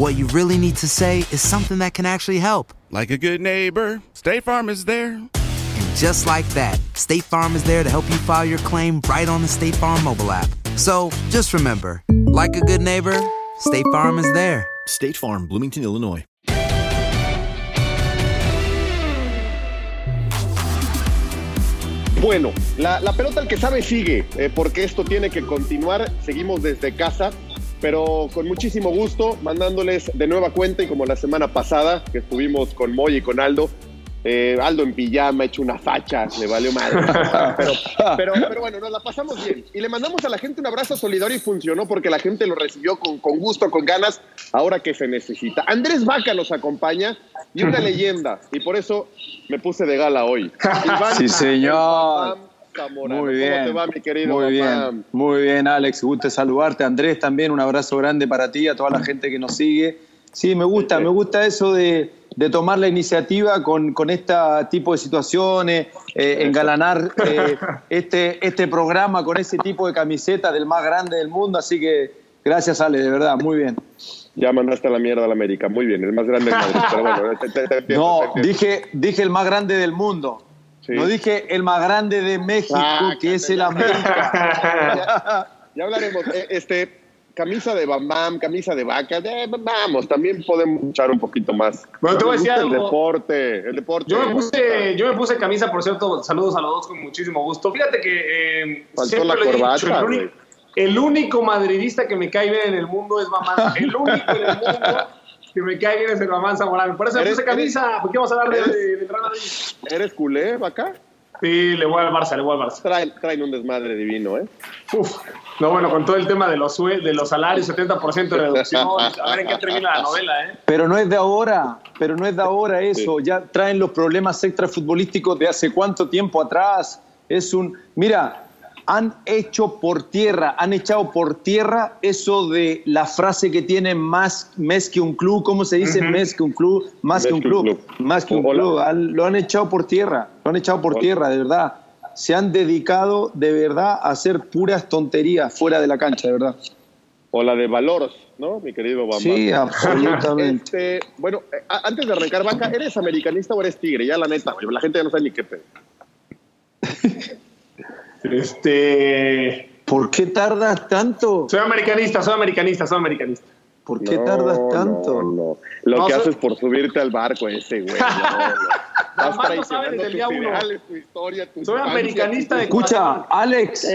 what you really need to say is something that can actually help. Like a good neighbor, State Farm is there. And just like that, State Farm is there to help you file your claim right on the State Farm mobile app. So just remember, like a good neighbor, State Farm is there. State Farm, Bloomington, Illinois. Bueno, la, la pelota al que sabe sigue, eh, porque esto tiene que continuar. Seguimos desde casa, pero con muchísimo gusto, mandándoles de nueva cuenta y como la semana pasada que estuvimos con Moy y con Aldo. eh, Aldo en pijama, hecho una facha, le valió madre. Pero, pero, pero bueno, nos la pasamos bien. Y le mandamos a la gente un abrazo solidario y funcionó porque la gente lo recibió con, con gusto, con ganas, ahora que se necesita. Andrés Vaca nos acompaña y una leyenda, y por eso me puse de gala hoy. Iván Sí, señor. Zamorano. Muy bien. ¿Cómo te va, mi querido Muy bien. Muy bien, Alex. Gusto saludarte. Andrés, también un abrazo grande para ti, a toda la gente que nos sigue. Sí, me gusta, me gusta eso de, de tomar la iniciativa con, con este tipo de situaciones, eh, engalanar eh, este, este programa con ese tipo de camiseta del más grande del mundo. Así que gracias, Ale, de verdad, muy bien. Ya mandaste a la mierda a la América. Muy bien, el más grande del Madrid. Pero bueno, te, te- te entiendo, No, dije, dije el más grande del mundo. Sí. No dije el más grande de México, Ah, que es el América. ya, ya hablaremos. Eh, Este, camisa de Bam Bam, camisa de vaca. vamos, también podemos echar un poquito más. Bueno, te voy a decir gusta El algo. deporte, el deporte. Yo me, puse, yo me puse camisa, por cierto, saludos a los dos con muchísimo gusto. Fíjate que eh, Faltó siempre la lo he corbata, dicho, el, único, el único madridista que me cae bien en el mundo es Mamán. El único en el mundo que me cae bien es el Mamán Zamorano. Por eso me ¿Eres- puse camisa, porque vamos a hablar de, eres- de, Madrid. ¿Eres culé, vaca? Sí, le voy al Barça, le voy al Barça. Traen, traen un desmadre divino, ¿eh? Uf. No, bueno, con todo el tema de los, de los salarios, 70% de reducción. A ver en qué termina la novela, ¿eh? Pero no es de ahora, pero no es de ahora eso. Ya traen los problemas extrafutbolísticos de hace cuánto tiempo atrás. Es un. Mira, han hecho por tierra, han echado por tierra eso de la frase que tiene más mes que un club, ¿cómo se dice? Mes que un club, más que un club, más que un Hola. club. Han- lo han echado por tierra, lo han echado por Hola. tierra, de verdad. Se han dedicado de verdad a hacer puras tonterías fuera de la cancha, de verdad. O la de Valoros, ¿no? Mi querido Bam Sí, absolutamente. Este, bueno, eh, antes de arrancar, vaca, ¿eres americanista o eres tigre? Ya la neta, la gente ya no sabe ni qué pedo. Este. ¿Por qué tardas tanto? Soy americanista, soy americanista, soy americanista. ¿Por qué No, tardas tanto? No, no. Lo No, que soy- haces por subirte al barco ese, güey. No, sabe traicionando tus día ideales, tu historia, tu Soy infancia, americanista de Escucha, Alex.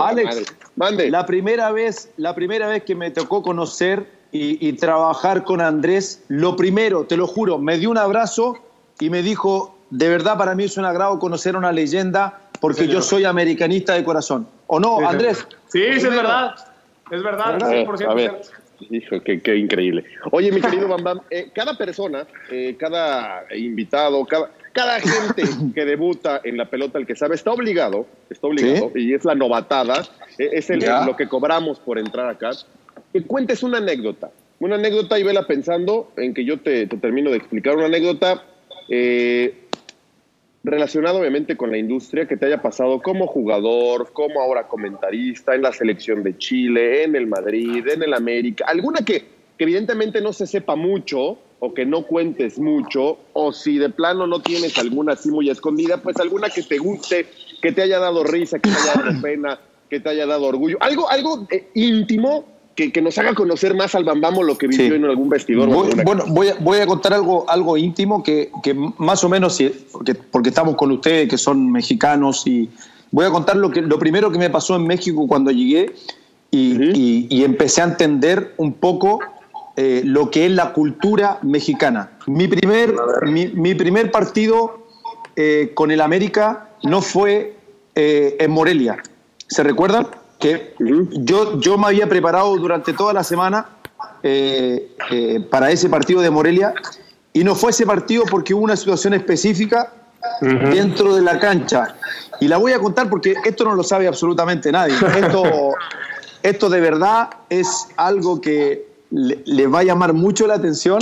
Alex, Mande. la primera vez, la primera vez que me tocó conocer y, y trabajar con Andrés, lo primero, te lo juro, me dio un abrazo y me dijo, de verdad para mí es un agrado conocer a una leyenda porque yo soy americanista de corazón. ¿O no, Sí, Andrés? Sí, sí, es verdad. Es verdad, A ver, 100%. a ver. Hijo, qué, qué increíble. Oye, mi querido Bam Bam, eh, cada persona, eh, cada invitado, cada, cada gente que debuta en la pelota, el que sabe, está obligado, está obligado, y es la novatada, eh, es el, lo que cobramos por entrar acá, que cuentes una anécdota una anécdota y vela pensando en que yo te, te termino de explicar una anécdota eh, relacionada obviamente con la industria que te haya pasado como jugador, como ahora comentarista en la selección de Chile, en el Madrid, en el América, alguna que, que evidentemente no se sepa mucho o que no cuentes mucho, o si de plano no tienes alguna así muy escondida, pues alguna que te guste, que te haya dado risa, que te haya dado pena, que te haya dado orgullo, algo, algo eh, íntimo que, que, nos haga conocer más al Bambamo lo que vivió sí. en algún vestidor. Voy, bueno, voy a, voy a, contar algo, algo íntimo que, que más o menos, porque, porque, estamos con ustedes que son mexicanos y voy a contar lo, que, lo primero que me pasó en México cuando llegué y, uh -huh. y, y empecé a entender un poco eh, lo que es la cultura mexicana. Mi primer, mi, mi primer partido eh, con el América no fue eh, en Morelia. ¿Se recuerdan? Que yo, yo me había preparado durante toda la semana para ese partido de Morelia y no fue ese partido porque hubo una situación específica uh -huh. dentro de la cancha. Y la voy a contar porque esto no lo sabe absolutamente nadie. Esto, esto de verdad es algo que le, le, va a llamar mucho la atención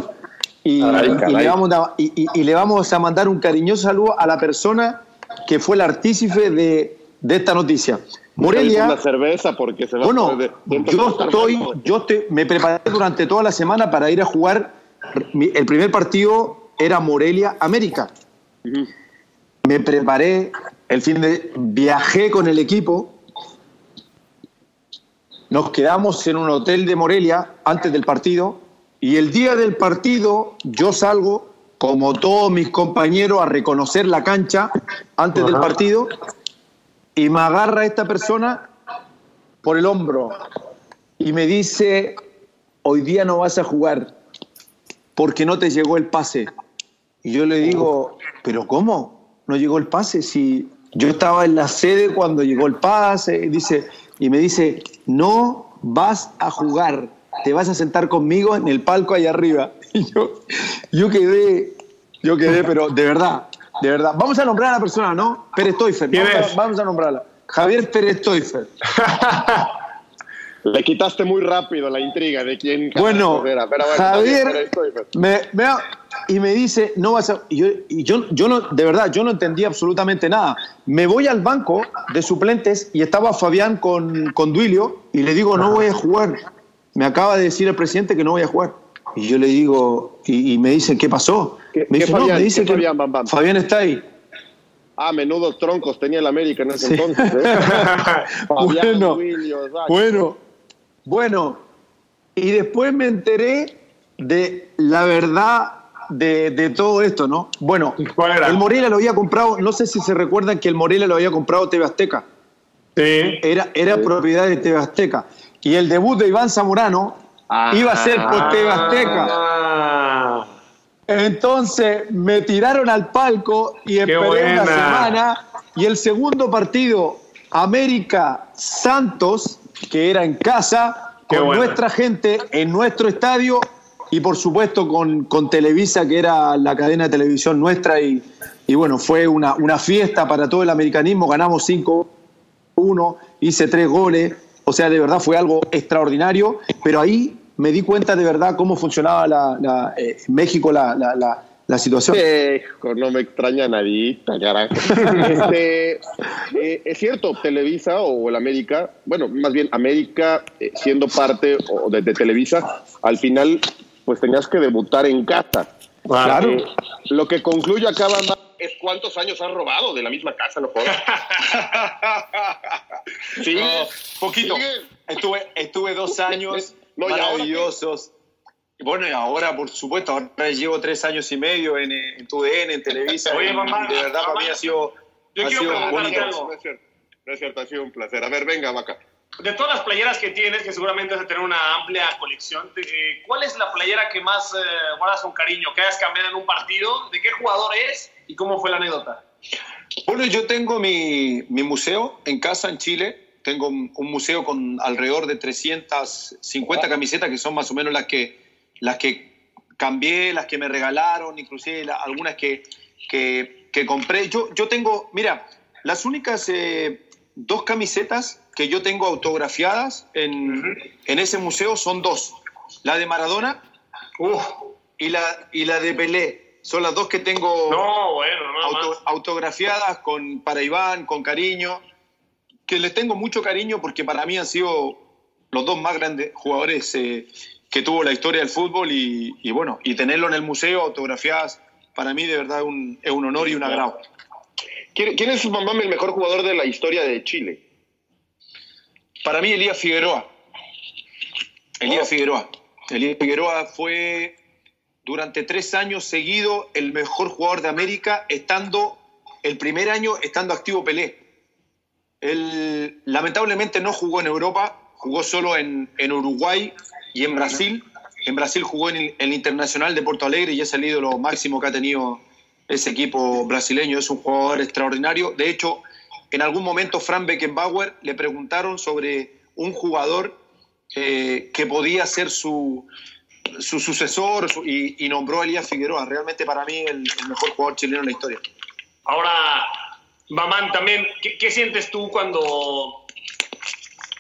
y, caray, caray. y, le vamos a, y, y, le vamos a mandar un cariñoso saludo a la persona que fue el artífice de, de esta noticia. Morelia. Una cerveza porque se va bueno, de, yo estoy, yo te, me preparé durante toda la semana para ir a jugar. El primer partido era Morelia América. Uh -huh. Me preparé el fin de viajé con el equipo nos quedamos en un hotel de Morelia antes del partido y el día del partido yo salgo, como todos mis compañeros, a reconocer la cancha antes del partido y me agarra esta persona por el hombro y me dice, hoy día no vas a jugar porque no te llegó el pase. Y yo le digo, pero ¿cómo? No llegó el pase si yo estaba en la sede cuando llegó el pase. Y dice, y me dice, no vas a jugar, te vas a sentar conmigo en el palco allá arriba. Y yo, yo quedé, yo quedé, pero de verdad, de verdad. Vamos a nombrar a la persona, ¿no? Pérez Toifer. Vamos, vamos, a nombrarla. Javier Pérez Toifer. Le quitaste muy rápido la intriga de quién. Bueno, era. Pero bueno Javier, me, me, y me dice, no vas a. Y yo, y yo, yo no, de verdad, yo no entendí absolutamente nada. Me voy al banco de suplentes y estaba Fabián con, con Duilio y le digo, no voy a jugar. Me acaba de decir el presidente que no voy a jugar. Y yo le digo, y, y me dice, ¿qué pasó? ¿Qué, me dice, Fabián, no, me dice que Fabián, Bam, Bam? Fabián está ahí. Ah, menudos troncos tenía el América en ese sí. entonces. ¿eh? Fabián, bueno, bueno, bueno. Y después me enteré de la verdad de, de, todo esto, ¿no? Bueno, el Morelia lo había comprado, no sé si se recuerdan que el Morelia lo había comprado TV Azteca. Sí. Era, era sí. propiedad de TV Azteca. Y el debut de Iván Zamorano ah, iba a ser por TV Azteca. Entonces me tiraron al palco y esperé una semana. Y el segundo partido, América Santos, que era en casa, Qué con buena. nuestra gente, en nuestro estadio, y por supuesto con, con, Televisa, que era la cadena de televisión nuestra, y, y bueno, fue una, una, fiesta para todo el americanismo, ganamos 5-1, hice tres goles, o sea, de verdad fue algo extraordinario, pero ahí me di cuenta de verdad cómo funcionaba la, la eh, México la, la, la situación. Eh, no me extraña nadita, carajo. este, eh, es cierto, Televisa o el América, bueno, más bien América eh, siendo parte de, de Televisa, al final pues tenías que debutar en casa. Claro. Eh, lo que concluye acá, Bamba, es cuántos años has robado de la misma casa, no jodas. sí, no, poquito. Estuve, estuve dos años no, maravillosos. Y bueno, y ahora, por supuesto, ahora llevo tres años y medio en, en TUDN, en Televisa. Oye, mamá, de verdad, mamá, para mí ha sido, yo ha quiero sido bonito. Algo. No es, cierto, no es cierto, ha sido un placer. A ver, venga, Maca de todas las playeras que tienes, que seguramente vas a tener una amplia colección, eh, ¿cuál es la playera que más eh, guardas con cariño, que hayas cambiado en un partido? ¿De qué jugador es y cómo fue la anécdota? Bueno, yo tengo mi, mi museo en casa en Chile. Tengo un, un, museo con alrededor de 350 camisetas, que son más o menos las que, las que cambié, las que me regalaron, inclusive la, algunas que, que, que, compré. Yo, yo tengo, mira, las únicas eh, dos camisetas que yo tengo autografiadas en, en ese museo son dos. la de Maradona y, la, y la de Pelé. Son las dos que tengo no, bueno, no auto, autografiadas con, para Iván, con cariño, que les tengo mucho cariño porque para mí han sido los dos más grandes jugadores eh, que tuvo la historia del fútbol y, y, bueno, y tenerlo en el museo autografiadas, para mí de verdad un, es un honor y un agrado. ¿Quién, quién es, mamá, el mejor jugador de la historia de Chile? Para mí, Elías Figueroa. Elías Oh. Figueroa. Elías Figueroa fue durante tres años seguido el mejor jugador de América, estando el primer año estando activo Pelé. Él lamentablemente no jugó en Europa, jugó solo en, en Uruguay y en Brasil. En Brasil jugó en el, Internacional de Porto Alegre y es el ídolo máximo que ha tenido ese equipo brasileño. Es un jugador extraordinario. De hecho, en algún momento Fran Beckenbauer le preguntaron sobre un jugador eh, que podía ser su, su sucesor su- y, y nombró a Elías Figueroa. Realmente para mí el, el mejor jugador chileno en la historia. Ahora, Mamán, también, ¿qué, qué sientes tú cuando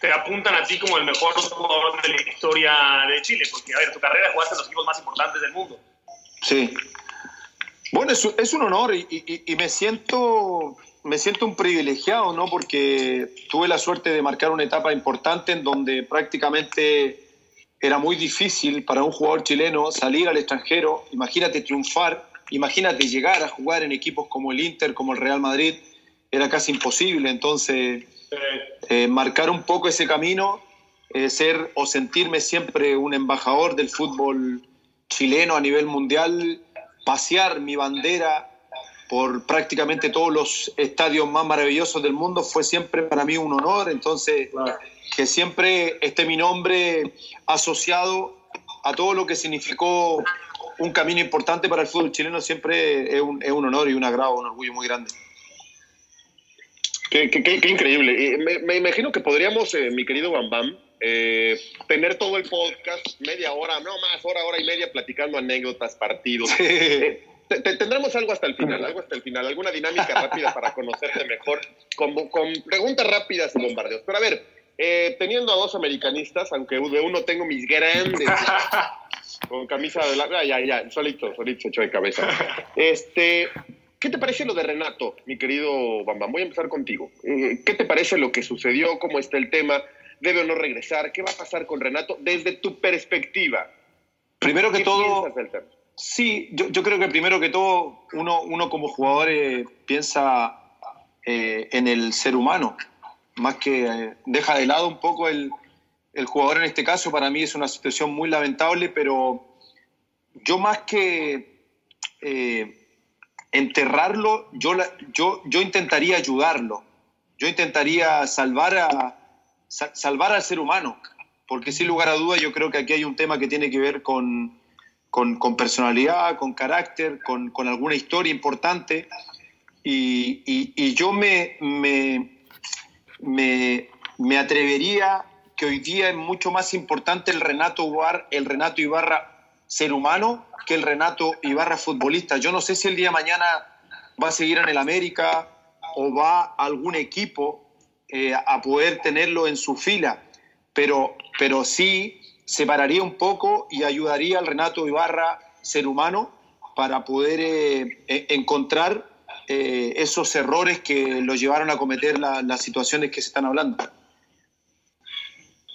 te apuntan a ti como el mejor jugador de la historia de Chile? Porque, a ver, tu carrera jugaste en los equipos más importantes del mundo. Sí. Bueno, es, un honor y, y- y me siento me siento un privilegiado, ¿no? Porque tuve la suerte de marcar una etapa importante en donde prácticamente era muy difícil para un jugador chileno salir al extranjero, imagínate triunfar, imagínate llegar a jugar en equipos como el Inter, como el Real Madrid, era casi imposible. Entonces, eh, marcar un poco ese camino, eh, ser o sentirme siempre un embajador del fútbol chileno a nivel mundial, pasear mi bandera por prácticamente todos los estadios más maravillosos del mundo fue siempre para mí un honor. Entonces, que siempre esté mi nombre asociado a todo lo que significó un camino importante para el fútbol chileno siempre es un, es un honor y un agrado, un orgullo muy grande. Qué, qué- qué- qué increíble. Me, me imagino que podríamos, eh, mi querido Bam Bam, eh, tener todo el podcast, media hora, no más, hora, hora y media, platicando anécdotas, partidos. Eh, te- te- tendremos algo hasta el final, algo hasta el final, alguna dinámica rápida para conocerte mejor, con, con preguntas rápidas y bombardeos. Pero a ver, eh, teniendo a dos americanistas, aunque de uno tengo mis grandes, con camisa de la... ya, ya, solito, solito, echó de cabeza. Este, ¿Qué te parece lo de Renato, mi querido Bambam? Voy a empezar contigo. Eh, ¿Qué te parece lo que sucedió? ¿Cómo está el tema? ¿Debe o no regresar? ¿Qué va a pasar con Renato desde tu perspectiva? Primero que ¿Qué todo, piensas del tema? Sí, yo, yo creo que primero que todo uno, uno como jugador eh, piensa eh, en el ser humano, más que eh, deja de lado un poco el, el jugador en este caso. Para mí es una situación muy lamentable, pero yo más que eh, enterrarlo, yo, la- yo, yo intentaría ayudarlo, yo intentaría salvar, a, sa- salvar al ser humano, porque sin lugar a duda yo creo que aquí hay un tema que tiene que ver con, con, con personalidad, con carácter, con, con alguna historia importante. Y, y- y yo me, me, me, me atrevería que hoy día es mucho más importante el Renato, Ibarra, el Renato Ibarra ser humano que el Renato Ibarra futbolista. Yo no sé si el día de mañana va a seguir en el América o va a algún equipo eh, a poder tenerlo en su fila, pero, pero sí separaría un poco y ayudaría al Renato Ibarra ser humano para poder eh, e- encontrar eh, esos errores que lo llevaron a cometer la- las situaciones que se están hablando.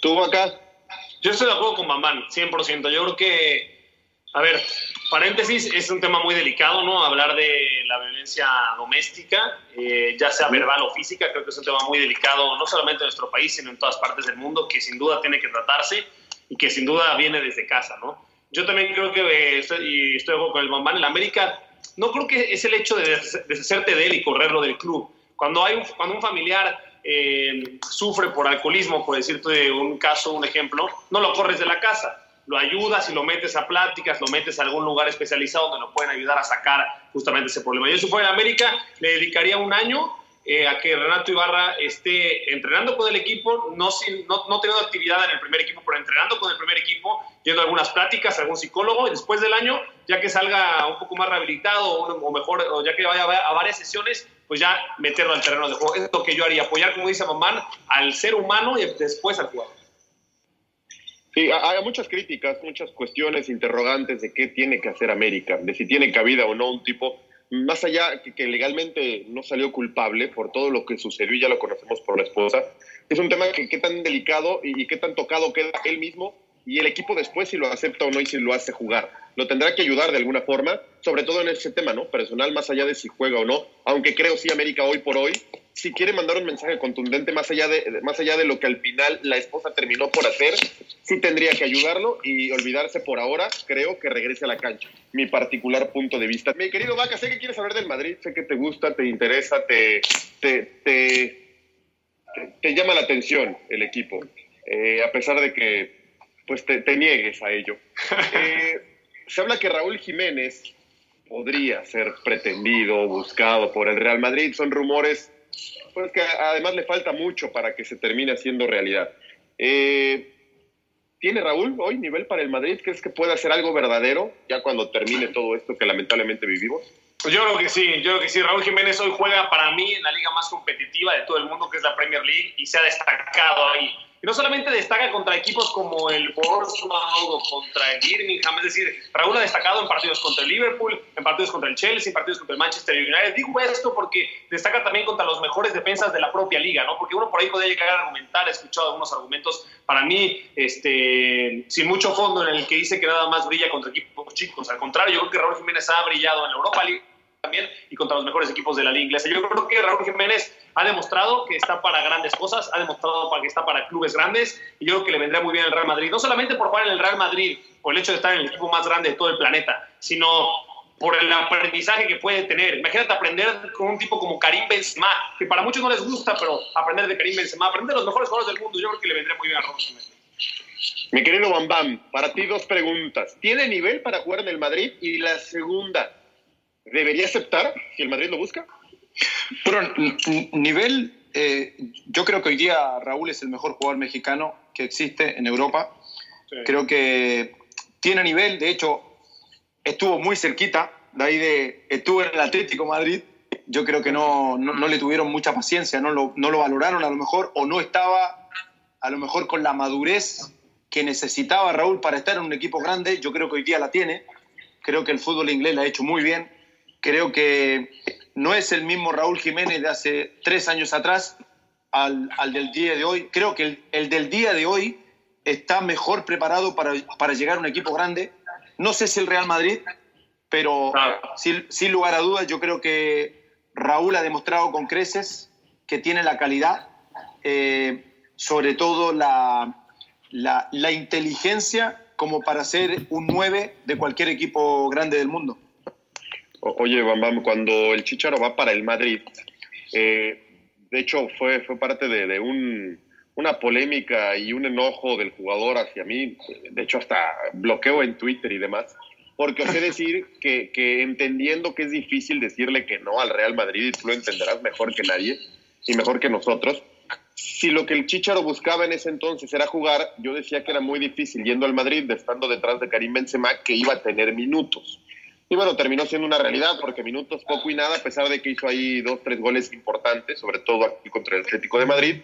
¿Tú acá? Yo estoy de acuerdo con Mamán, 100%. Yo creo que, a ver, paréntesis, es un tema muy delicado, ¿no? Hablar de la violencia doméstica, eh, ya sea verbal o física, creo que es un tema muy delicado, no solamente en nuestro país, sino en todas partes del mundo, que sin duda tiene que tratarse y que sin duda viene desde casa, ¿no? Yo también creo que, eh, estoy, y estoy con el Mamán, en la América, no creo que es el hecho de des- deshacerte de él y correrlo del club. Cuando, hay un, cuando un familiar eh, sufre por alcoholismo, por decirte un caso, un ejemplo, no lo corres de la casa, lo ayudas y lo metes a pláticas, lo metes a algún lugar especializado donde lo pueden ayudar a sacar justamente ese problema. Yo si fuera en América, le dedicaría un año eh, a que Renato Ibarra esté entrenando con el equipo, no, sin, no, no teniendo actividad en el primer equipo, pero entrenando con el primer equipo, yendo a algunas pláticas, a algún psicólogo, y después del año, ya que salga un poco más rehabilitado o, o mejor, o ya que vaya a varias sesiones, pues ya meterlo al terreno de juego. Es lo que yo haría, apoyar, como dice Mamán, al ser humano y después al jugador. Sí, hay muchas críticas, muchas cuestiones, interrogantes de qué tiene que hacer América, de si tiene cabida o no un tipo, más allá que, que legalmente no salió culpable por todo lo que sucedió y ya lo conocemos por la esposa, es un tema que qué tan delicado y, y qué tan tocado queda él mismo y el equipo después si lo acepta o no y si lo hace jugar. Lo tendrá que ayudar de alguna forma, sobre todo en ese tema, ¿no? Personal, más allá de si juega o no, aunque creo sí América hoy por hoy, si quiere mandar un mensaje contundente más allá de, más allá de lo que al final la esposa terminó por hacer, sí tendría que ayudarlo y olvidarse por ahora, creo que regrese a la cancha. Mi particular punto de vista. Mi querido Vaca, sé que quieres hablar del Madrid, sé que te gusta, te interesa, te, te, te, te llama la atención el equipo, eh, a pesar de que pues te, te niegues a ello. Eh, se habla que Raúl Jiménez podría ser pretendido, buscado por el Real Madrid. Son rumores, pues que además le falta mucho para que se termine haciendo realidad. Eh, ¿Tiene Raúl hoy nivel para el Madrid? ¿Crees que puede hacer algo verdadero ya cuando termine todo esto que lamentablemente vivimos? Pues yo creo que sí, yo creo que sí. Raúl Jiménez hoy juega para mí en la liga más competitiva de todo el mundo, que es la Premier League, y se ha destacado ahí. No solamente destaca contra equipos como el Bournemouth o contra el Birmingham, es decir, Raúl ha destacado en partidos contra el Liverpool, en partidos contra el Chelsea, en partidos contra el Manchester United. Digo esto porque destaca también contra los mejores defensas de la propia liga, ¿no? Porque uno por ahí puede llegar a argumentar, he escuchado algunos argumentos, para mí, este, sin mucho fondo, en el que dice que nada más brilla contra equipos chicos. Al contrario, yo creo que Raúl Jiménez ha brillado en la Europa League también y contra los mejores equipos de la liga inglesa. Yo creo que Raúl Jiménez ha demostrado que está para grandes cosas, ha demostrado que está para clubes grandes y yo creo que le vendría muy bien el Real Madrid. No solamente por jugar en el Real Madrid o el hecho de estar en el equipo más grande de todo el planeta, sino por el aprendizaje que puede tener. Imagínate aprender con un tipo como Karim Benzema, que para muchos no les gusta, pero aprender de Karim Benzema, aprender de los mejores jugadores del mundo, yo creo que le vendría muy bien a Raúl Jiménez. Mi querido Bam Bam, para ti dos preguntas. ¿Tiene nivel para jugar en el Madrid? Y la segunda, ¿debería aceptar si el Madrid lo busca? Bueno, nivel, eh, yo creo que hoy día Raúl es el mejor jugador mexicano que existe en Europa. Sí. Creo que tiene nivel, de hecho, estuvo muy cerquita, de ahí de, estuvo en el Atlético Madrid. Yo creo que no, no, no le tuvieron mucha paciencia, no lo, no lo valoraron a lo mejor, o no estaba a lo mejor con la madurez que necesitaba Raúl para estar en un equipo grande. Yo creo que hoy día la tiene. Creo que el fútbol inglés la ha hecho muy bien. Creo que no es el mismo Raúl Jiménez de hace tres años atrás al, al del día de hoy. Creo que el, el, del día de hoy está mejor preparado para, para, llegar a un equipo grande. No sé si el Real Madrid, pero claro. sin, sin, lugar a dudas yo creo que Raúl ha demostrado con creces que tiene la calidad, eh, sobre todo la, la, la inteligencia como para ser un 9 de cualquier equipo grande del mundo. Oye, Bam Bam, cuando el Chicharo va para el Madrid, eh, de hecho fue, fue parte de, de un, una polémica y un enojo del jugador hacia mí, de hecho hasta bloqueo en Twitter y demás, porque osé decir que, que entendiendo que es difícil decirle que no al Real Madrid, y tú lo entenderás mejor que nadie y mejor que nosotros, si lo que el Chicharo buscaba en ese entonces era jugar, yo decía que era muy difícil yendo al Madrid, estando detrás de Karim Benzema, que iba a tener minutos. Y bueno, terminó siendo una realidad porque minutos poco y nada, a pesar de que hizo ahí dos, tres goles importantes, sobre todo aquí contra el Atlético de Madrid.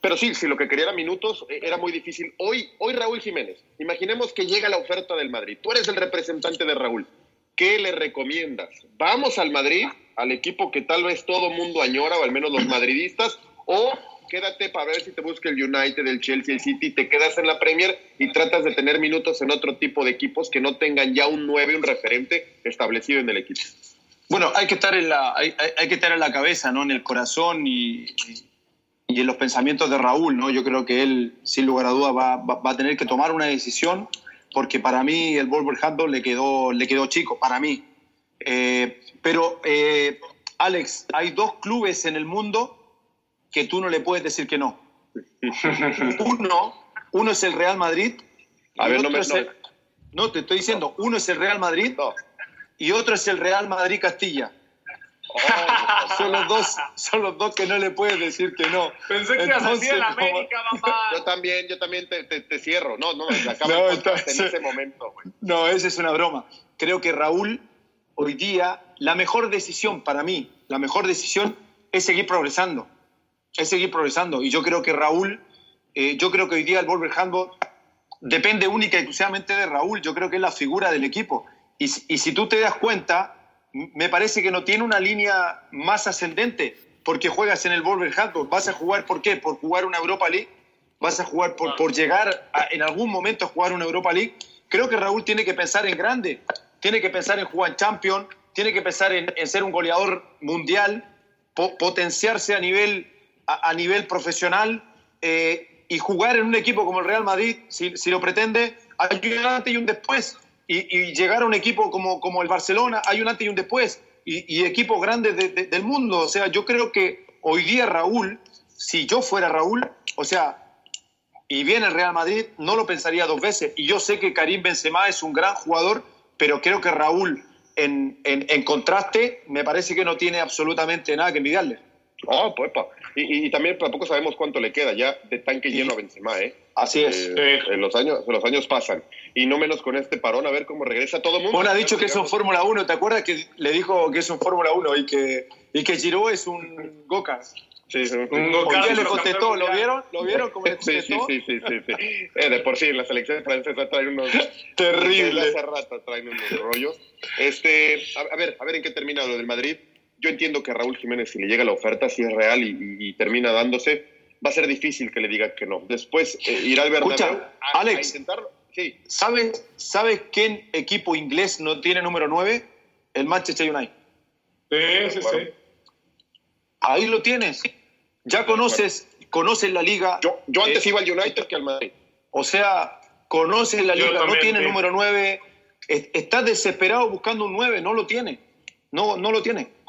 Pero sí, si lo que quería era minutos, era muy difícil. Hoy, hoy Raúl Jiménez, imaginemos que llega la oferta del Madrid. Tú eres el representante de Raúl. ¿Qué le recomiendas? ¿Vamos al Madrid, al equipo que tal vez todo mundo añora, o al menos los madridistas? ¿O quédate para ver si te busca el United, el Chelsea, el City, te quedas en la Premier y tratas de tener minutos en otro tipo de equipos que no tengan ya un 9, un referente establecido en el equipo. Bueno, hay que estar en la, hay, hay que estar en la cabeza, ¿no? En el corazón y, y, en los pensamientos de Raúl, ¿no? Yo creo que él, sin lugar a dudas, va, va, va a tener que tomar una decisión porque para mí el Wolverhampton le quedó, le quedó chico, para mí. Eh, pero, eh, Alex, hay dos clubes en el mundo que tú no le puedes decir que no. uno, uno es el Real Madrid. A ver, no me. El, no, te estoy diciendo, uno es el Real Madrid no. y otro es el Real Madrid Castilla. Oh, son, los dos, son los dos que no le puedes decir que no. Pensé que ibas a decir en América, mamá. Yo también, yo también te, te, te cierro. No, no, acabo no, entonces, en ese momento. No, esa es una broma. Creo que Raúl, hoy día, la mejor decisión para mí, la mejor decisión es seguir progresando es seguir progresando. Y yo creo que Raúl, eh, yo creo que hoy día el Wolverhampton depende única y exclusivamente de Raúl. Yo creo que es la figura del equipo. Y, y si tú te das cuenta, me parece que no tiene una línea más ascendente porque juegas en el Wolverhampton. ¿Vas a jugar por qué? ¿Por jugar una Europa League? ¿Vas a jugar por, por llegar a, en algún momento a jugar una Europa League? Creo que Raúl tiene que pensar en grande, tiene que pensar en jugar en Champions, tiene que pensar en, ser un goleador mundial, po, potenciarse a nivel, a, nivel profesional eh, y jugar en un equipo como el Real Madrid, si, lo pretende, hay un antes y un después. Y, llegar a un equipo como, como el Barcelona, hay un antes y un después. Y, equipos grandes de, de, del mundo. O sea, yo creo que hoy día Raúl, si yo fuera Raúl, o sea, y viene el Real Madrid, no lo pensaría dos veces. Y yo sé que Karim Benzema es un gran jugador, pero creo que Raúl, en, en, en contraste, me parece que no tiene absolutamente nada que envidiarle. Oh, pues. Y, y, también tampoco sabemos cuánto le queda ya de tanque lleno a Benzema, ¿eh? Así es. Eh, sí. los, años, los años pasan. Y no menos con este parón, a ver cómo regresa todo el mundo. Bueno, ha dicho que es un Fórmula 1, ¿te acuerdas que le dijo que es un Fórmula 1 y que, y que Giroud es un Goka? Sí, sí, un Goka. le contestó? ¿Lo vieron? ¿Lo vieron cómo le contestó? Sí, sí, sí, sí. sí, sí. Eh, de por sí, en la selección francesa traen unos... Terrible. Hace rato traen unos rollos. Este, a, a ver, a ver en qué termina lo del Madrid yo entiendo que a Raúl Jiménez, si le llega la oferta, si es real y, y, y, termina dándose, va a ser difícil que le diga que no. Después eh, irá al Bernabéu Escucha, a, Alex, a intentarlo. Sí. ¿sabes, ¿Sabes qué equipo inglés no tiene número 9? El Manchester United. Sí, sí, sí. Ahí lo tienes. Ya conoces, conoces la liga. Yo, yo antes eh, iba al United que al Madrid. O sea, conoces la liga, no tiene sí. número 9. Estás desesperado buscando un 9, no lo tiene. No, no lo tiene.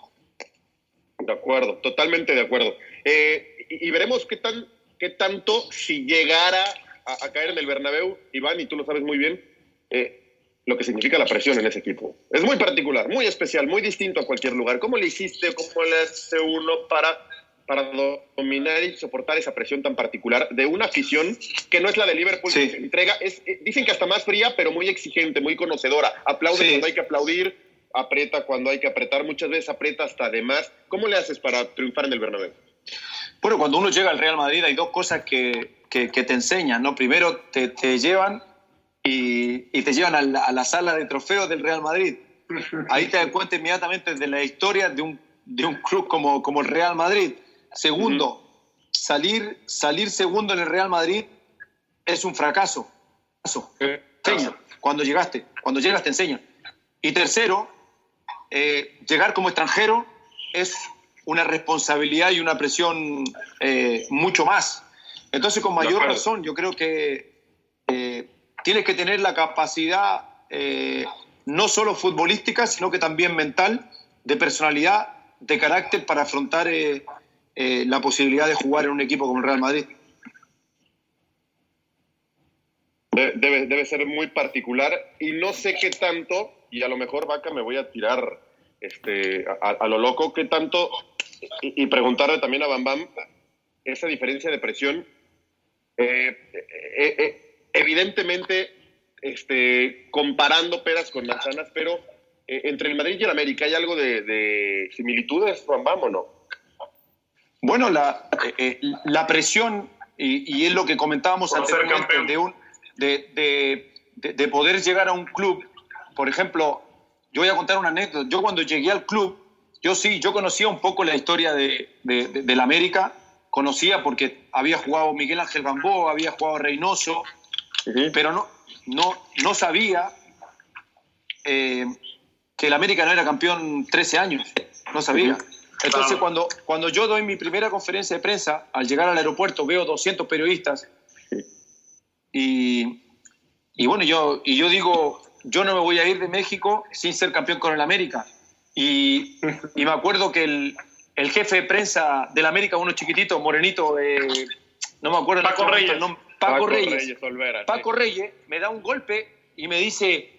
De acuerdo, totalmente de acuerdo. Eh, y, y, veremos qué, tan, qué tanto, si llegara a, a, caer en el Bernabéu, Iván, y tú lo sabes muy bien, eh, lo que significa la presión en ese equipo. Es muy particular, muy especial, muy distinto a cualquier lugar. ¿Cómo le hiciste, cómo le hace uno para, para dominar y soportar esa presión tan particular de una afición que no es la de Liverpool, sí. que se entrega, es, eh, dicen que hasta más fría, pero muy exigente, muy conocedora. Aplaude sí. cuando hay que aplaudir, aprieta cuando hay que apretar, muchas veces aprieta hasta además. ¿Cómo le haces para triunfar en el Bernabéu? Bueno, cuando uno llega al Real Madrid hay dos cosas que, que, que te enseñan, ¿no? Primero te, te llevan y, y, te llevan a la, a la, sala de trofeos del Real Madrid. Ahí te das cuenta inmediatamente de la historia de un, de un club como, como el Real Madrid. Segundo, uh -huh. salir, salir segundo en el Real Madrid es un fracaso. Eh, enseña. Cuando llegaste, cuando llegas te enseñan. Y tercero, eh, llegar como extranjero es una responsabilidad y una presión eh, mucho más. Entonces, con mayor razón, yo creo que eh, tienes que tener la capacidad no solo futbolística, sino que también mental, de personalidad, de carácter para afrontar la posibilidad de jugar en un equipo como el Real Madrid. Debe, debe ser muy particular y no sé qué tanto, y a lo mejor, Vaca, me voy a tirar este, a, a lo loco, qué tanto y, y, preguntarle también a Bam Bam esa diferencia de presión. Eh, eh, eh, evidentemente, este, comparando peras con manzanas, pero eh, entre el Madrid y el América, ¿hay algo de, de similitudes, Bam Bam, o no? Bueno, la, eh, la presión, y, y, es lo que comentábamos anteriormente, de, un, de, de, de poder llegar a un club, por ejemplo, yo voy a contar una anécdota. Yo cuando llegué al club, yo sí, yo conocía un poco la historia de, de, de, de la América, conocía porque había jugado Miguel Ángel Bambó, había jugado Reynoso, uh -huh. pero no, no, no sabía eh, que el América no era campeón 13 años, no sabía. Uh -huh. Entonces claro. cuando, cuando yo doy mi primera conferencia de prensa, al llegar al aeropuerto veo 200 periodistas y, y bueno, yo, y yo digo, yo no me voy a ir de México sin ser campeón con el América. Y, y me acuerdo que el, el, jefe de prensa del América, uno chiquitito, morenito, eh, no me acuerdo Paco el Reyes. Paco, Paco, Reyes. Reyes Olvera, Paco sí. Reyes me da un golpe y me dice,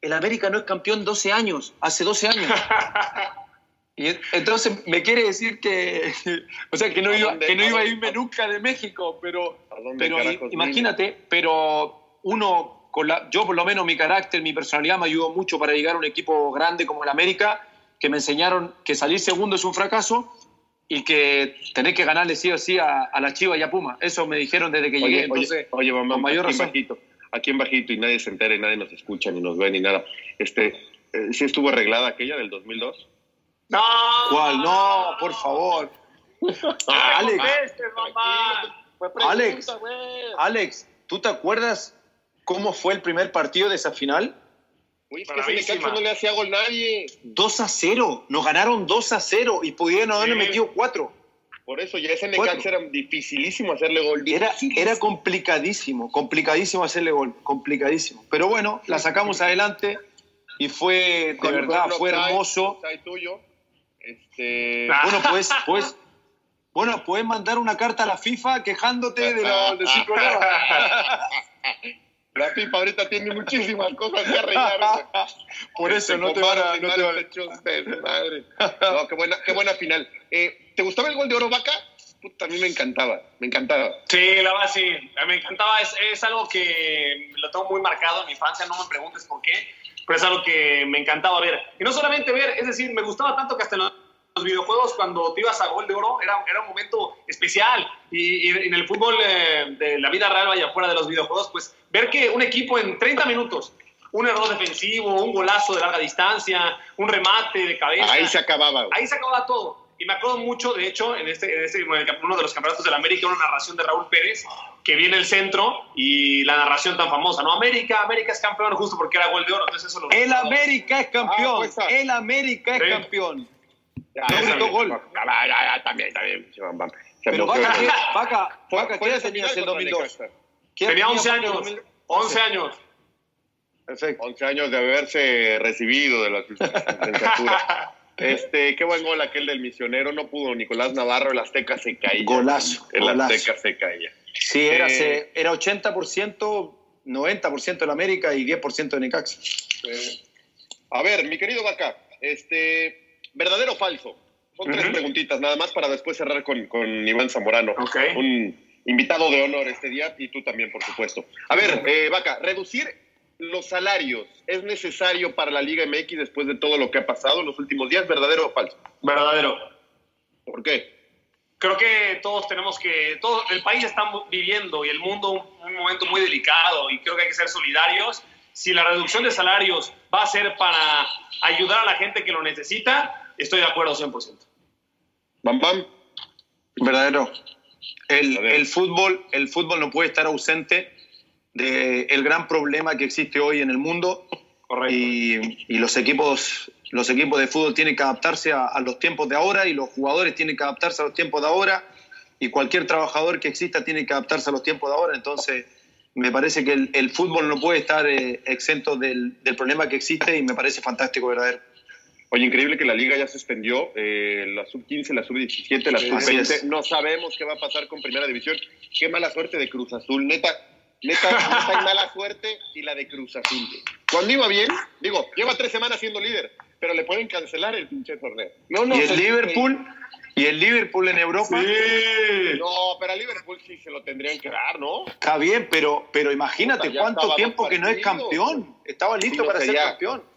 el América no es campeón 12 años, hace 12 años. y entonces me quiere decir que, o sea, que no, iba, que no iba a irme nunca de México, pero, pero imagínate, pero uno con la, yo por lo menos mi carácter, mi personalidad me ayudó mucho para llegar a un equipo grande como el América, que me enseñaron que salir segundo es un fracaso y que tener que ganarle sí o sí a, a la Chiva y a Puma. Eso me dijeron desde que oye, llegué. Entonces, oye, oye mamá, con mayor razón. Bajito. aquí en bajito y nadie se entera y nadie nos escucha ni nos ve ni nada. Este, eh, ¿sí estuvo arreglada aquella del 2002? No. ¿Cuál? No, por favor. Ah, Alex. Alex. Alex, ¿tú te acuerdas cómo fue el primer partido de esa final? Uy, es que ese Bravísima. Necaxa no le hacía gol nadie. 2 a 0. Nos ganaron 2 a 0 y pudieron haberle Sí. metido 4. Por eso ya ese. Necaxa era dificilísimo hacerle gol. Era, era complicadísimo, complicadísimo hacerle gol, complicadísimo. Pero bueno, la sacamos adelante y fue, de Con- verdad, fue hermoso. tuyo. Este. Bueno, pues, pues, bueno, puedes mandar una carta a la FIFA quejándote de la de. La FIFA ahorita tiene muchísimas cosas que arreglar. Por eso Este, no te van a, no te van a- desmadre. No, qué buena, qué buena final. Eh, ¿Te gustaba el gol de Oro Vaca? Puta, a mí me encantaba, me encantaba. Sí, la verdad sí. Me encantaba. Es, es algo que lo tengo muy marcado en mi infancia. No me preguntes por qué. Pero es algo que me encantaba ver. Y no solamente ver, es decir, me gustaba tanto que hasta en los videojuegos, cuando te ibas a gol de oro, era, era un momento especial. Y, y en el fútbol eh, de la vida real, vaya fuera de los videojuegos, pues ver que un equipo en 30 minutos, un error defensivo, un golazo de larga distancia, un remate de cabeza. Ahí se acababa. güey. Ahí se acababa todo. Y me acuerdo mucho, de hecho, en, este, en, este, en el- uno de los campeonatos de la América, una narración de Raúl Pérez, que viene el centro y la narración tan famosa, ¿no? América, América es campeón justo porque era gol de oro. Entonces eso lo El América es Ah, campeón. pues, ah. El América es Sí. campeón. Ya, No ya, gol. ya, ya, ya, también, también. Pero. Vaca, ¿qué, Vaca, Vaca, fue ¿qué edad esa tenías en contra 2002? Necaxa. ¿Qué edad Tenía tenías 11 en años. 2000? 11 años. Perfecto. 11 años de haberse recibido de la licenciatura. Este, qué buen gol aquel del misionero. No pudo Nicolás Navarro, el Azteca se caía. Golazo, El golazo. Azteca se caía. Sí, era, Eh, se- era 80%, 90% de la América y 10% de Necaxa. Eh, A ver, mi querido Vaca, este, ¿verdadero o falso? Son tres Ujú. preguntitas nada más para después cerrar con, con Iván Zamorano. Ok. Un invitado de honor este día y tú también, por supuesto. A ver, eh, Vaca, reducir los salarios es necesario para la Liga MX después de todo lo que ha pasado en los últimos días, ¿verdadero o falso? Verdadero. ¿Por qué? Creo que todos tenemos que, todo el país está viviendo y el mundo un, un momento muy delicado y creo que hay que ser solidarios. Si la reducción de salarios va a ser para ayudar a la gente que lo necesita, estoy de acuerdo 100%. Bam, bam. Verdadero. El, el fútbol, el fútbol no puede estar ausente del gran problema que existe hoy en el mundo Correcto. y, y los equipos los equipos de fútbol tienen que adaptarse a, a los tiempos de ahora y los jugadores tienen que adaptarse a los tiempos de ahora y cualquier trabajador que exista tiene que adaptarse a los tiempos de ahora entonces me parece que el, el fútbol no puede estar eh, exento del, del problema que existe y me parece fantástico verdadero Oye, increíble que la liga ya suspendió eh, la sub-15, la sub-17, la Así sub-20. es. No sabemos qué va a pasar con Primera División. Qué mala suerte de Cruz Azul. Neta, neta, neta hay mala suerte y la de Cruz Azul. Cuando iba bien, digo, lleva tres semanas siendo líder, pero le pueden cancelar el pinche torneo. No, no, y el Liverpool y el Liverpool en Europa No, pero a Liverpool sí se lo tendrían que dar, ¿no? Está bien, pero, pero imagínate cuánto tiempo que no es campeón. Estaba listo Sí, no para ser campeón.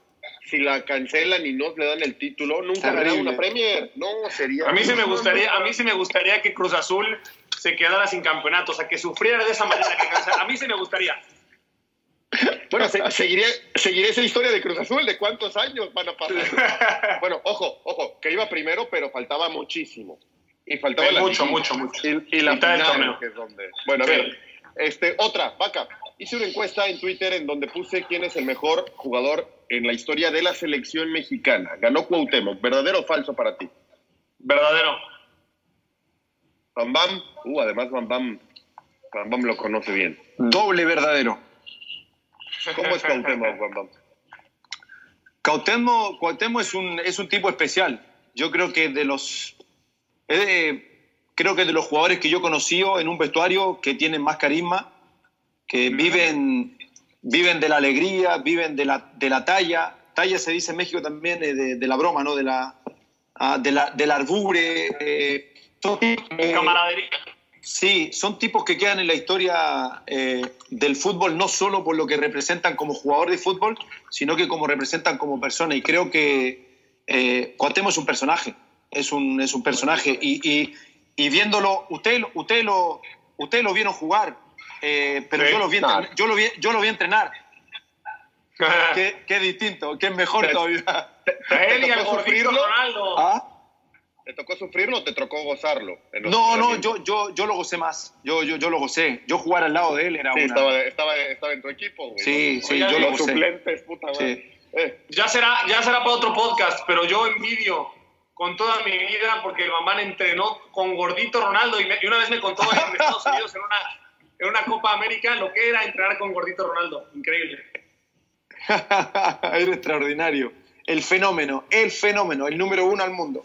Si la cancelan y no le dan el título, nunca ganará una Premier. No, sería... A mí sí me gustaría, a mí sí me gustaría que Cruz Azul se quedara sin campeonato, o sea, que sufriera de esa manera. Que a mí sí me gustaría. Bueno, se- seguiré, seguiré esa historia de Cruz Azul, de cuántos años van a pasar. Bueno, ojo, ojo, que iba primero, pero faltaba muchísimo. Y faltaba la mucho, liguilla. mucho, mucho. Y, y la Mitad del final, torneo. que es donde- Bueno, a Sí. ver, este, otra, vaca. Hice una encuesta en Twitter en donde puse quién es el mejor jugador en la historia de la selección mexicana. Ganó Cuauhtémoc, ¿verdadero o falso para ti? Verdadero. Bam Bam, uh, además Bam Bam, Bam Bam lo conoce bien. Doble verdadero. ¿Cómo es Cuauhtémoc, Bam Bam? Cuauhtémoc, Cuauhtémoc es un, es un tipo especial. Yo creo que de los de- creo que de los jugadores que yo he conocido en un vestuario que tienen más carisma, que viven, viven de la alegría, viven de la, de la talla. Talla se dice en México también eh, de, de la broma, ¿no? De la, ah, de la, del arbure. eh, son Camaradería. Sí, son tipos que quedan en la historia eh, del fútbol no solo por lo que representan como jugador de fútbol, sino que como representan como persona. Y creo que eh, Cuauhtémoc es un personaje, es un, es un personaje. Y, y- y viéndolo, ustedes usted lo, usted lo vieron jugar eh, pero yo, lo vi entrenar, yo, lo vi, yo lo vi entrenar. qué, qué distinto, qué mejor Te- todavía. Él y ¿Te tocó sufrirlo? ¿Ah? ¿Te tocó sufrirlo o te tocó gozarlo? en los No, no, yo, yo, yo lo gocé más. Yo, yo, yo lo gocé. Yo jugar al lado de él era Sí, una. estaba, estaba, estaba en tu equipo, güey. Sí, sí, Oigan, yo lo gocé. suplentes, puta madre. Sí. Eh, Ya será, ya será para otro podcast, pero yo envidio con toda mi vida porque el mamán entrenó con gordito Ronaldo y, me- y una vez me contó en Estados Unidos en una, en una Copa América lo que era entrenar con gordito Ronaldo. Increíble. era extraordinario. El fenómeno, el fenómeno, el número uno al mundo.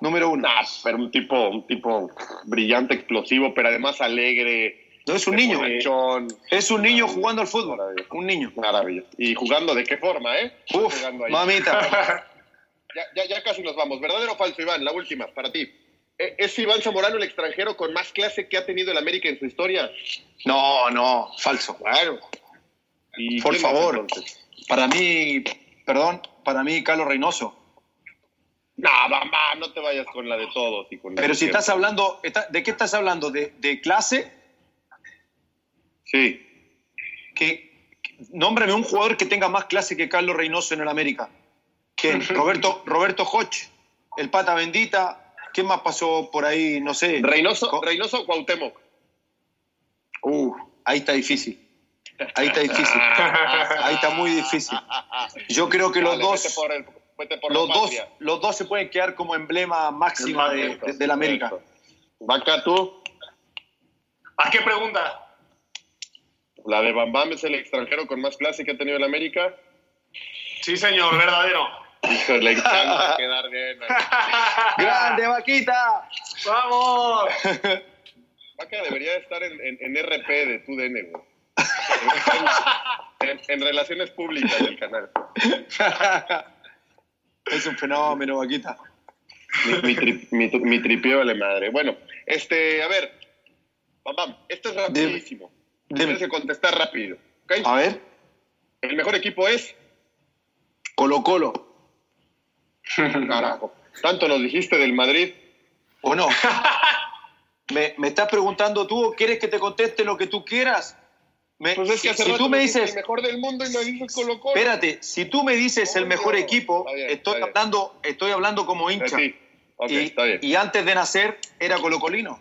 Número uno. nah, pero un tipo, un tipo brillante, explosivo, pero además alegre. No es un niño. bonachón. Es un niño jugando al fútbol. Maravilla. Un niño. Maravilla. ¿Y jugando de qué forma, eh? Uf, ahí. mamita. Ya, ya, ya casi nos vamos. ¿Verdadero o falso, Iván? La última, para ti. ¿E- ¿Es Iván Zamorano el extranjero con más clase que ha tenido el América en su historia? No, no, falso. Claro. ¿Y Por favor. Para mí, perdón, para mí Carlos Reynoso. No, mamá, no te vayas con la de todos. Y con la Pero si estás hablando, está- ¿de qué estás hablando? ¿De, de clase? Sí. Que, que- nómbrame un jugador que tenga más clase que Carlos Reynoso en el América. ¿Quién? Roberto, Roberto Hoch, el pata bendita. ¿Quién más pasó por ahí? No sé. Reynoso, Co- Reynoso Cuauhtémoc. Uh, ahí está difícil. Ahí está difícil. Ahí está muy difícil. Yo creo que los Dale, dos, vete por el- vete por los dos, los dos se pueden quedar como emblema máxima de, de- de la América. Vaca, tú. ¿A qué pregunta? La de Bam Bam es el extranjero con más clase que ha tenido el América. Sí, señor, verdadero. Hijo, le encanta quedar bien. ¡Grande, vaquita! ¡Vamos! Vaca debería estar en, en- en RP de tu DN, güey. En, en relaciones públicas del canal. Es un fenómeno, vaquita. Mi, mi, tri- mi, mi tripeo vale madre. Bueno, este, a ver. Bam Bam, esto es rapidísimo. Dime. Tienes que contestar rápido. A ver, El mejor equipo es. Colo Colo. Carajo. Tanto nos dijiste del Madrid. ¿O no? ¿Me, me estás preguntando tú o quieres que te conteste lo que tú quieras? Me- Pues es que si, si tú me dices, el mejor del mundo y me dices Colo Colo. espérate, si tú me dices el Obvio. mejor equipo, Está bien, estoy, está bien. hablando, estoy hablando como Eh, hincha. sí. Ok, y, está bien. y antes de nacer era colocolino.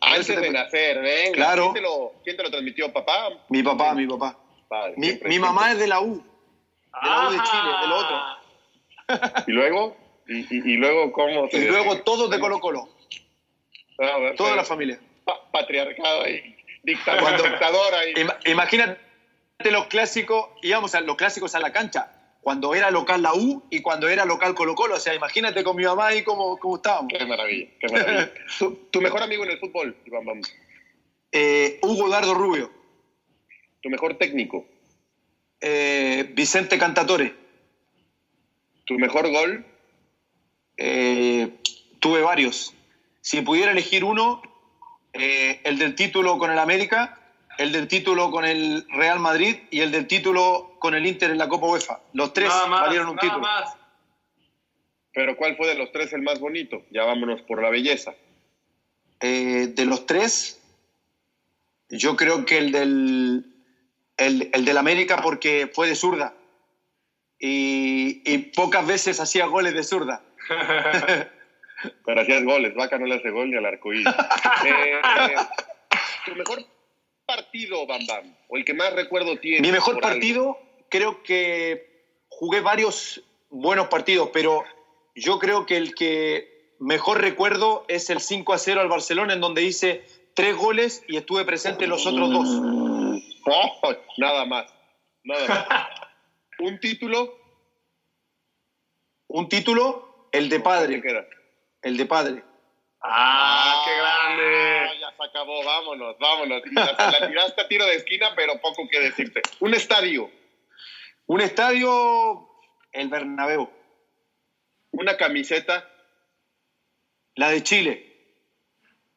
Antes de nacer, venga. Claro. ¿Quién te, lo, quién te lo transmitió, papá? Mi papá, mi papá. Padre, Mi, mi mamá es de la U. De la U de Chile, del otro. ¿Y luego? ¿Y, y, y luego cómo? Y luego todos de Colo Colo. A ver, Toda la familia. pa- patriarcado ahí. Dictador, Cuando- dictador ahí. Ima- imagínate los clásicos, íbamos a los clásicos a la cancha, cuando era local la U y cuando era local Colo Colo. O sea, imagínate con mi mamá ahí cómo, cómo estábamos. Qué maravilla, qué maravilla. ¿Tu, tu mejor amigo en el fútbol, Iván Bam. Eh, Hugo Dardo Rubio, Tu mejor técnico. eh, Vicente Cantatore. Tu mejor gol. Eh, tuve varios. Si pudiera elegir uno, eh, el del título con el América, el del título con el Real Madrid y el del título con el Inter en la Copa UEFA. Los tres Nada más, valieron un nada título. más. Pero ¿cuál fue de los tres el más bonito? Ya vámonos por la belleza. Eh, de los tres, yo creo que el del, el, el del América porque fue de zurda. Y, y pocas veces hacía goles de zurda. Pero hacías goles. Vaca no le hace gol ni al arcoíris. Eh, eh, tu mejor partido, Bam Bam. O el que más recuerdo tiene. Mi mejor por algo. partido, creo que jugué varios buenos partidos, pero yo creo que el que mejor recuerdo es el 5 a 0 al Barcelona, en donde hice tres goles y estuve presente en los otros dos. Oh, nada más. Nada más. Un título. Un título, el de ¿Qué padre, el de padre. ¡Ah, qué Ah, grande! ya se acabó, vámonos, vámonos. La tiraste a tiro de esquina, pero poco que decirte. Un estadio, Un estadio, el Bernabéu, una camiseta, la de Chile,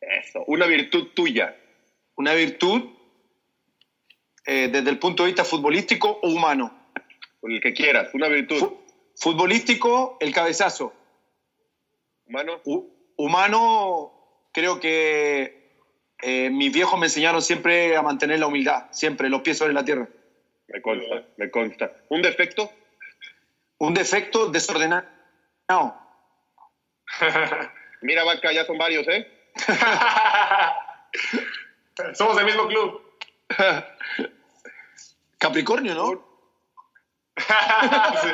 eso, una virtud tuya, una virtud eh, desde el punto de vista futbolístico o humano. Con el que quieras, una virtud. Fu- futbolístico, el cabezazo. Humano, Hu- humano, creo que eh, mis viejos me enseñaron siempre a mantener la humildad, siempre, los pies sobre la tierra. Me consta, me consta. ¿Un defecto? Un defecto desordenado. Mira, Vaca, ya son varios, ¿eh? Somos del mismo club. Capricornio, ¿no? Sí,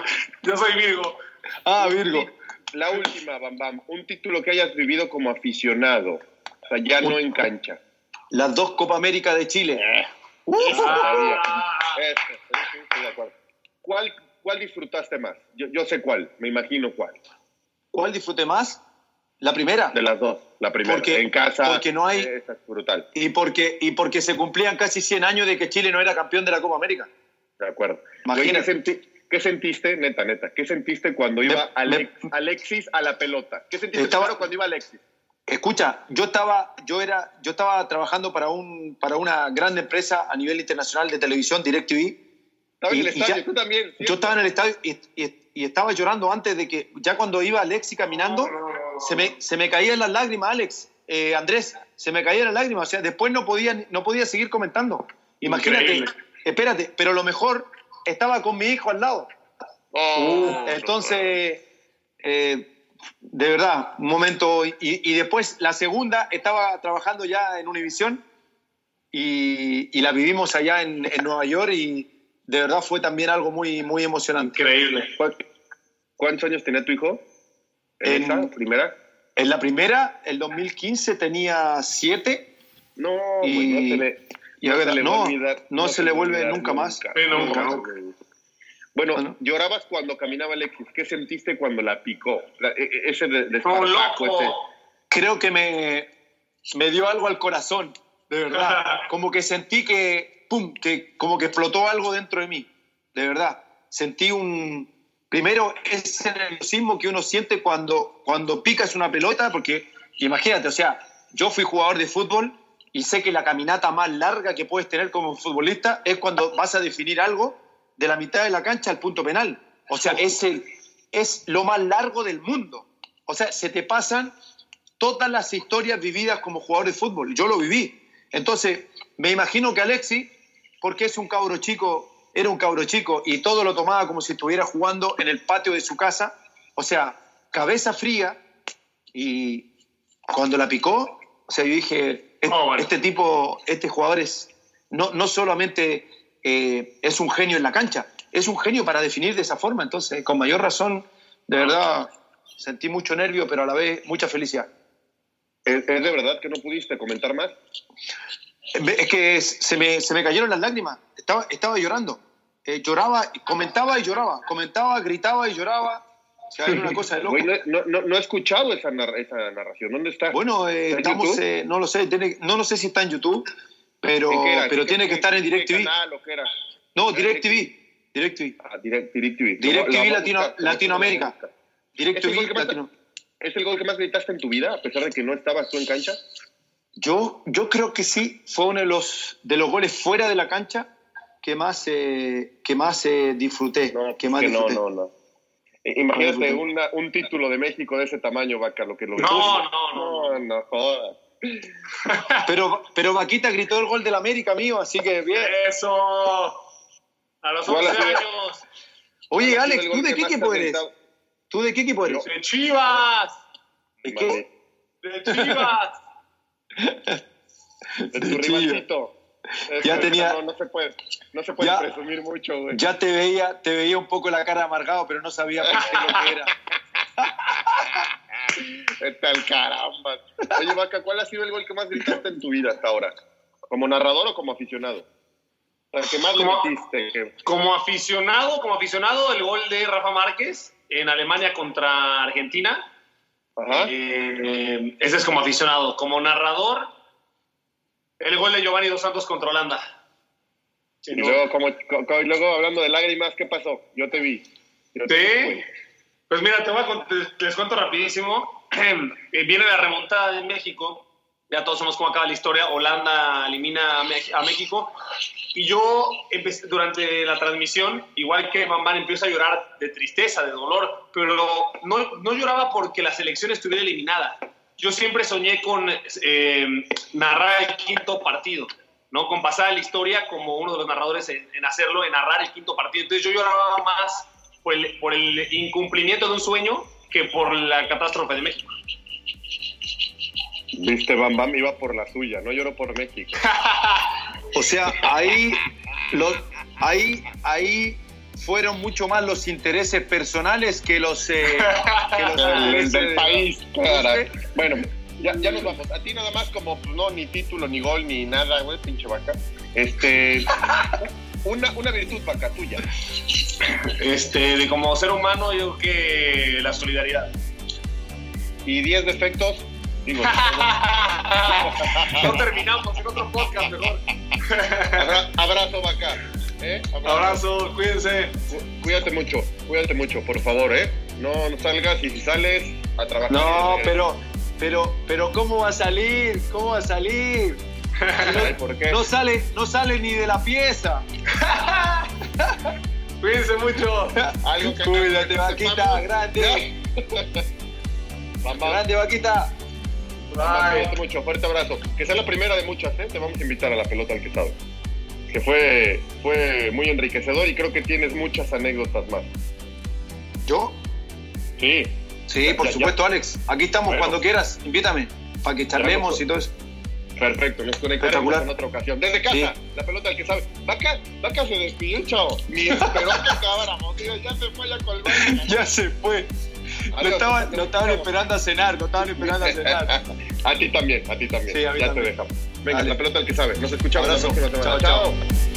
Yo soy Virgo. Ah, Virgo. La última, Bam Bam. Un título que hayas vivido como aficionado. O sea, ya no en cancha. Las dos Copa América de Chile. Ah. Eso, estoy de acuerdo. ¿Cuál, ¿Cuál disfrutaste más? Yo, yo sé cuál, me imagino cuál. ¿Cuál disfruté más? La primera. De las dos. La primera. Porque- en casa. porque no hay- es brutal. Y porque, y porque se cumplían casi 100 años de que Chile no era campeón de la Copa América. De acuerdo. Imagínate. ¿qué, senti- qué sentiste, neta, neta? ¿Qué sentiste cuando iba Me- Alex- me- Alexis a la pelota? ¿Qué sentiste Estaba- cuando iba Alexis? Escucha, yo estaba, yo era, yo estaba trabajando para un, para una gran empresa a nivel internacional de televisión, DirecTV. Estaba en el estadio, ya- tú también. Yo estaba en el estadio y, y- y estaba llorando antes de que, ya cuando iba Alexi caminando, se me, se me caían las lágrimas, Alex, eh, Andrés, se me caían las lágrimas. O sea, después no podía, no podía seguir comentando. Imagínate, Increíble. Espérate, pero lo mejor estaba con mi hijo al lado. Oh, Entonces, eh, de verdad, un momento. Y, y después, la segunda, estaba trabajando ya en Univisión y, y la vivimos allá en, en Nueva York y de verdad fue también algo muy, muy emocionante. Increíble. ¿Cuán- ¿Cuántos años tenía tu hijo? ¿En En- esa primera? En la primera, el 2015, tenía siete No, Y- no le, y no se le no, olvidar. no se vuelve nunca más. Nunca, nunca. Bueno, Bueno. llorabas cuando caminaba Alexis. ¿Qué sentiste cuando la picó? La- e- e- ese de, de ¡Oh, loco! ese- Creo que me, me dio algo al corazón, de verdad. Como que sentí que, pum, que como que explotó algo dentro de mí, de verdad. Sentí un, primero ese nerviosismo que uno siente cuando, cuando picas una pelota, porque imagínate, o sea, yo fui jugador de fútbol y sé que la caminata más larga que puedes tener como futbolista es cuando vas a definir algo de la mitad de la cancha al punto penal. O sea, es, el, es lo más largo del mundo. O sea, se te pasan todas las historias vividas como jugador de fútbol. Yo lo viví. Entonces, me imagino que Alexi, porque es un cabro chico, era un cabro chico y todo lo tomaba como si estuviera jugando en el patio de su casa. O sea, cabeza fría y cuando la picó, o sea, yo dije, "Est- Oh, bueno. este tipo, este jugador es, no, no solamente eh, es un genio en la cancha, es un genio para definir de esa forma. Entonces, con mayor razón, de verdad, sentí mucho nervio, pero a la vez mucha felicidad. ¿Es, es de verdad que no pudiste comentar más? Es que se me, se me cayeron las lágrimas, estaba, estaba llorando. Eh, lloraba, comentaba y lloraba, comentaba, gritaba y lloraba. O sea, era una cosa de loco. Güey, no, no, no, no he escuchado esa, narra- esa narración. ¿Dónde está? Bueno, eh, ¿Está estamos, eh, no lo sé, tiene- no lo sé si está en YouTube, pero, ¿En qué era? pero ¿Qué- tiene que estar en DirecTV. canal o qué era? No, DirecTV. DirecTV. Ah, Direct, DirecTV. DirecTV Latino-. Latinoamérica. ¿Es DirecTV que más, Latino. ¿Es el gol que más gritaste en tu vida, a pesar de que no estabas tú en cancha? Yo, yo creo que sí, fue uno de los, de los goles fuera de la cancha que más, eh, que más eh, disfruté. No, que más que no, disfruté. no, no. Eh, Imagínate una- un título de México de ese tamaño, Vaca, lo que lo No, no, no. No, no jodas. Pero, pero Vaquita gritó el gol del América mío, así que bien. Eso. A los ¿Cuál 11 ha sido? años. Oye, ¿Cuál ha Alex, ¿tú de qué equipo eres? gritado? ¿Tú de qué equipo eres? De Chivas. ¿De qué? De Chivas. De tu De Ya tenía- No, no se puede, no se puede Ya- presumir mucho, güey. Ya te veía, te veía un poco la cara amargado, pero no sabía por qué lo que era. Vete al caramba. Oye, Vaca, ¿cuál ha sido el gol que más gritaste en tu vida hasta ahora? ¿Como narrador o como aficionado? O sea, que más le Como- metiste. que- Como aficionado, como aficionado, el gol de Rafa Márquez en Alemania contra Argentina. Ajá. Eh, ese es como aficionado. Como narrador, el gol de Giovanni Dos Santos contra Holanda. Y luego, como, co- co- y luego, hablando de lágrimas, ¿qué pasó? Yo te vi. Yo te vi, Sí. Pues mira, te voy a te- les cuento rapidísimo. Eh, Viene la remontada de México. Ya todos sabemos cómo acaba la historia. Holanda elimina a, a México. Y yo empecé, durante la transmisión, igual que Mamán, empiezo a llorar de tristeza, de dolor. Pero no, no lloraba porque la selección estuviera eliminada. Yo siempre soñé con eh, narrar el quinto partido, ¿no? Con pasar a la historia como uno de los narradores en, en hacerlo, en narrar el quinto partido. Entonces yo lloraba más por el, por el incumplimiento de un sueño que por la catástrofe de México. Viste, Bam Bam iba por la suya, no lloró por México. O sea, ahí, los, ahí, ahí fueron mucho más los intereses personales que los, eh, que los del, intereses del de- país. cara. Bueno, ya, ya nos vamos. A ti nada más como, pues, no, ni título, ni gol, ni nada, güey, pinche vaca. Este, una, una virtud vaca tuya. Este, de como ser humano, yo creo que la solidaridad. Y 10 defectos, digo, no terminamos en otro podcast mejor. abra- abrazo vaca. ¿Eh? Abrazo, cuídense. Cu- Cuídate mucho, cuídate mucho, por favor, ¿eh? No, no salgas y si sales, a trabajar. No, pero, pero, pero ¿cómo va a salir? ¿Cómo va a salir? ay, ¿Por qué? No sale, no sale ni de la pieza. Cuídense mucho. Algo que Cuídate, vaquita, grande. Grande, vaquita. Cuídate mucho, fuerte abrazo. Que sea la primera de muchas, ¿eh? Te vamos a invitar a la pelota al que sabe. Que fue, fue muy enriquecedor y creo que tienes muchas anécdotas más. ¿Yo? Sí. Sí, Ya- por ya- supuesto, Alex. Aquí estamos Bueno. cuando quieras. Invítame. Para que charlemos y todo eso. Perfecto, nos conectaremos en otra ocasión. Desde casa, Sí. la pelota al que sabe. Vaca, Vaca se despidió, chavo. Ni esperó que acabáramos. tío, Ya se fue ya con el Ya se fue. Lo Adiós, estaban, lo estaban esperando a cenar, lo estaban esperando a cenar. a ti también, a ti también. Sí, a mí ya también. te dejamos. Venga, Dale. la pelota al que sabe. Nos escuchamos Abrazo. la próxima semana. Chao, chao.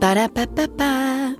Para pa pa pa.